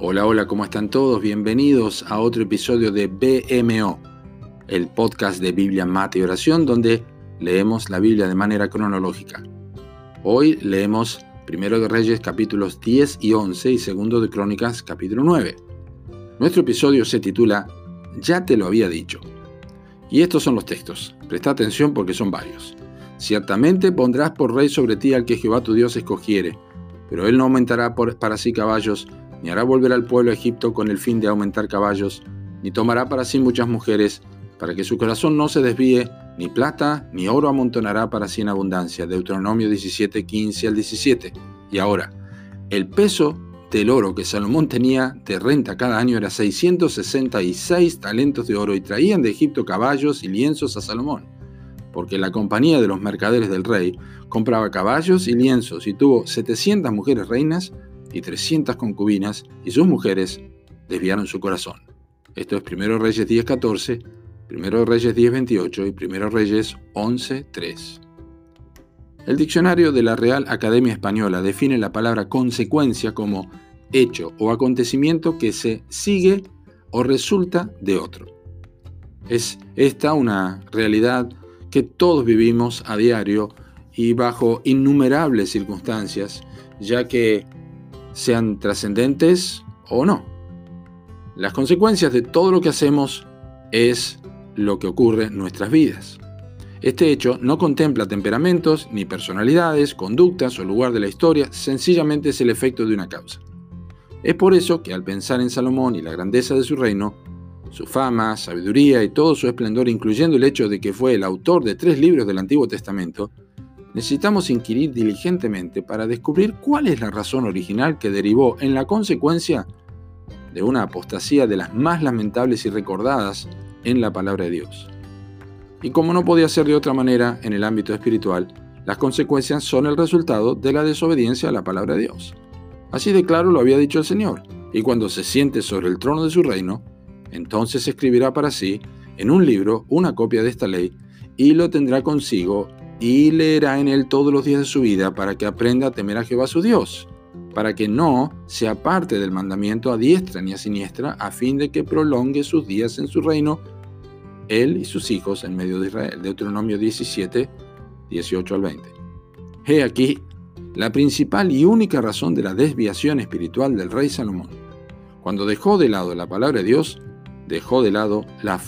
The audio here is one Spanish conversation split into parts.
Hola, hola, ¿cómo están todos? Bienvenidos a otro episodio de BMO, el podcast de Biblia, Mate y Oración, donde leemos la Biblia de manera cronológica. Hoy leemos Primero de Reyes capítulos 10 y 11 y Segundo de Crónicas capítulo 9. Nuestro episodio se titula Ya te lo había dicho. Y estos son los textos. Presta atención porque son varios. Ciertamente pondrás por rey sobre ti al que Jehová tu Dios escogiere, pero él no aumentará para sí caballos, ni hará volver al pueblo a Egipto con el fin de aumentar caballos, ni tomará para sí muchas mujeres, para que su corazón no se desvíe, ni plata, ni oro amontonará para sí en abundancia. Deuteronomio 17, 15 al 17. Y ahora, el peso del oro que Salomón tenía de renta cada año era 666 talentos de oro y traían de Egipto caballos y lienzos a Salomón, porque la compañía de los mercaderes del rey compraba caballos y lienzos y tuvo 700 mujeres reinas y 300 concubinas, y sus mujeres desviaron su corazón. Esto es 1 Reyes 10.14, 1 Reyes 10.28 y 1 Reyes 11.3. El diccionario de la Real Academia Española define la palabra consecuencia como hecho o acontecimiento que se sigue o resulta de otro. Es esta una realidad que todos vivimos a diario y bajo innumerables circunstancias, ya que sean trascendentes o no. Las consecuencias de todo lo que hacemos es lo que ocurre en nuestras vidas. Este hecho no contempla temperamentos, ni personalidades, conductas o lugar de la historia, sencillamente es el efecto de una causa. Es por eso que al pensar en Salomón y la grandeza de su reino, su fama, sabiduría y todo su esplendor, incluyendo el hecho de que fue el autor de tres libros del Antiguo Testamento, necesitamos inquirir diligentemente para descubrir cuál es la razón original que derivó en la consecuencia de una apostasía de las más lamentables y recordadas en la palabra de Dios. Y como no podía ser de otra manera en el ámbito espiritual, las consecuencias son el resultado de la desobediencia a la palabra de Dios. Así de claro lo había dicho el Señor, y cuando se siente sobre el trono de su reino, entonces escribirá para sí en un libro una copia de esta ley y lo tendrá consigo y leerá en él todos los días de su vida para que aprenda a temer a Jehová su Dios, para que no se aparte del mandamiento a diestra ni a siniestra, a fin de que prolongue sus días en su reino, él y sus hijos en medio de Israel. Deuteronomio 17, 18 al 20. He aquí la principal y única razón de la desviación espiritual del rey Salomón. Cuando dejó de lado la palabra de Dios, dejó de lado la,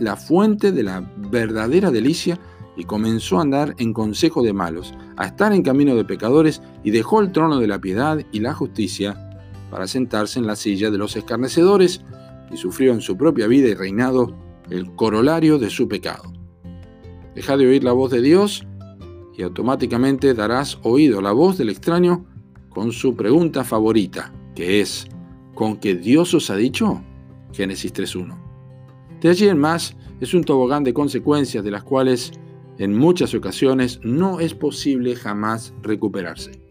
la fuente de la verdadera delicia y comenzó a andar en consejo de malos, a estar en camino de pecadores, y dejó el trono de la piedad y la justicia para sentarse en la silla de los escarnecedores, y sufrió en su propia vida y reinado el corolario de su pecado. Deja de oír la voz de Dios y automáticamente darás oído a la voz del extraño con su pregunta favorita, que es, ¿con qué Dios os ha dicho? Génesis 3.1. De allí en más es un tobogán de consecuencias de las cuales en muchas ocasiones no es posible jamás recuperarse.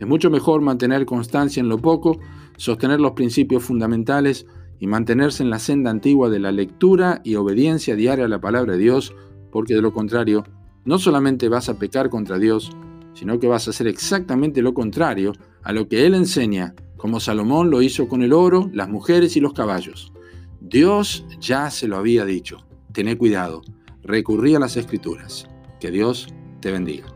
Es mucho mejor mantener constancia en lo poco, sostener los principios fundamentales y mantenerse en la senda antigua de la lectura y obediencia diaria a la palabra de Dios, porque de lo contrario, no solamente vas a pecar contra Dios, sino que vas a hacer exactamente lo contrario a lo que Él enseña, como Salomón lo hizo con el oro, las mujeres y los caballos. Dios ya se lo había dicho. Tené cuidado recurrí a las escrituras. Que Dios te bendiga.